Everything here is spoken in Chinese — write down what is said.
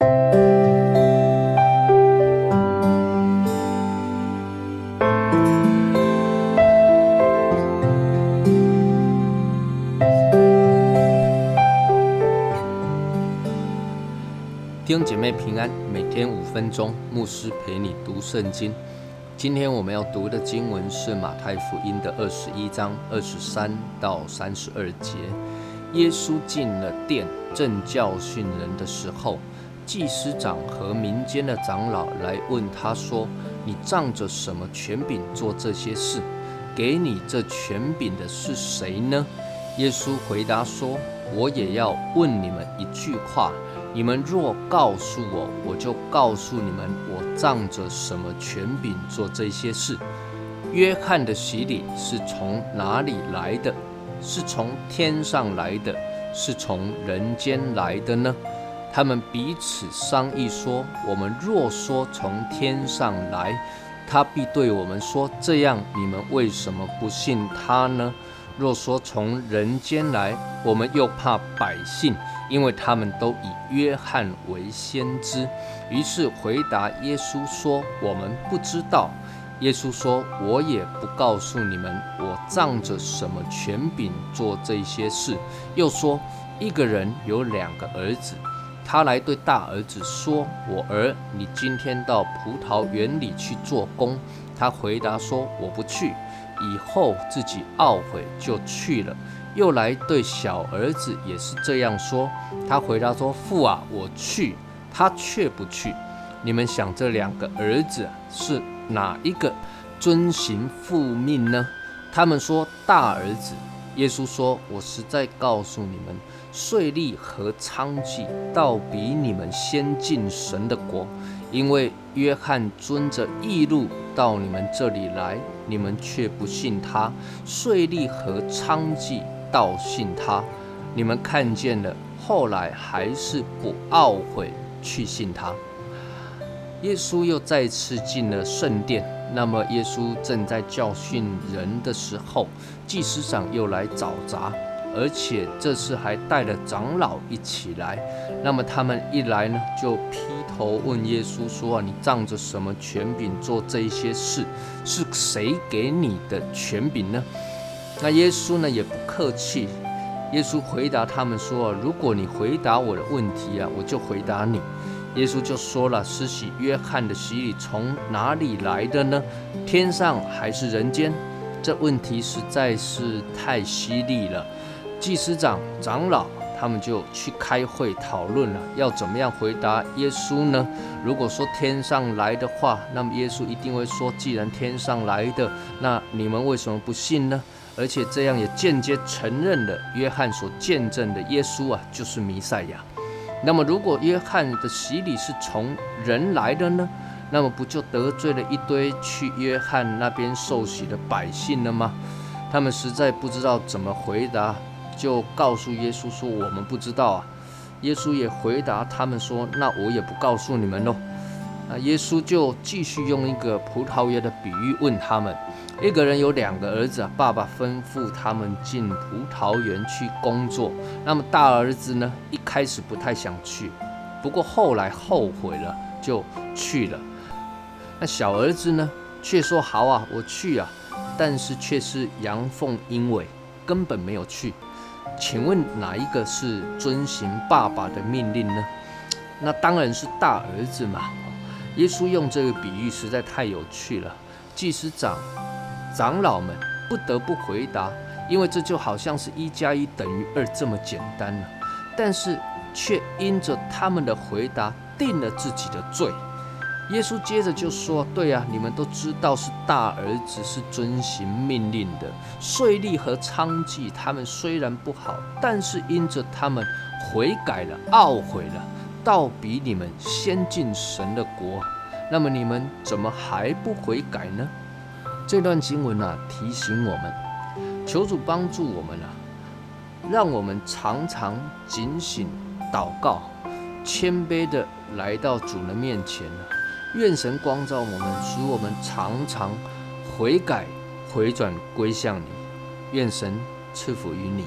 弟兄姐妹平安，每天五分钟，牧师陪你读圣经。今天我们要读的经文是马太福音的二十一章二十三到三十二节。耶稣进了殿，正教训人的时候，祭司长和民间的长老来问他说：“你仗着什么权柄做这些事？给你这权柄的是谁呢？”耶稣回答说：“我也要问你们一句话。”你们若告诉我，我就告诉你们，我仗着什么权柄做这些事。约翰的洗礼是从哪里来的？是从天上来的，是从人间来的呢？他们彼此商议说：我们若说从天上来，他必对我们说：这样你们为什么不信他呢？若说从人间来，我们又怕百姓。因为他们都以约翰为先知，于是回答耶稣说：“我们不知道。”耶稣说：“我也不告诉你们，我仗着什么权柄做这些事。”又说：“一个人有两个儿子，他来对大儿子说：‘我儿，你今天到葡萄园里去做工。’他回答说：‘我不去。’以后自己懊悔，就去了。”又来对小儿子也是这样说，他回答说：“父啊，我去。”他却不去。你们想，这两个儿子是哪一个遵行父命呢？他们说大儿子。耶稣说：“我实在告诉你们，税吏和娼妓倒比你们先进神的国，因为约翰遵着义路到你们这里来，你们却不信他；税吏和娼妓。”倒信他，你们看见了，后来还是不懊悔去信他。耶稣又再次进了圣殿，那么耶稣正在教训人的时候，祭司长又来找茬，而且这次还带了长老一起来。那么他们一来呢，就劈头问耶稣说：“啊，你仗着什么权柄做这些事？是谁给你的权柄呢？”那耶稣呢也不客气，耶稣回答他们说：“如果你回答我的问题啊，我就回答你。”耶稣就说了：“施洗约翰的洗礼从哪里来的呢？天上还是人间？”这问题实在是太犀利了。祭司长、长老他们就去开会讨论了，要怎么样回答耶稣呢？如果说天上来的话，那么耶稣一定会说：“既然天上来的，那你们为什么不信呢？”而且这样也间接承认了约翰所见证的耶稣啊，就是弥赛亚。那么，如果约翰的洗礼是从人来的呢？那么不就得罪了一堆去约翰那边受洗的百姓了吗？他们实在不知道怎么回答，就告诉耶稣说：“我们不知道啊。”耶稣也回答他们说：“那我也不告诉你们喽。”那耶稣就继续用一个葡萄园的比喻问他们：一个人有两个儿子，爸爸吩咐他们进葡萄园去工作。那么大儿子呢，一开始不太想去，不过后来后悔了，就去了。那小儿子呢，却说：好啊，我去啊，但是却是阳奉阴违，根本没有去。请问哪一个是遵行爸爸的命令呢？那当然是大儿子嘛。耶稣用这个比喻实在太有趣了，祭司长、长老们不得不回答，因为这就好像是一加一等于二这么简单了。但是却因着他们的回答定了自己的罪。耶稣接着就说：“对啊，你们都知道是大儿子是遵行命令的，税吏和娼妓他们虽然不好，但是因着他们悔改了、懊悔了。”倒比你们先进神的国，那么你们怎么还不悔改呢？这段经文啊，提醒我们，求主帮助我们啊，让我们常常警醒祷告，谦卑的来到主的面前啊。愿神光照我们，使我们常常悔改、回转归向你。愿神赐福于你。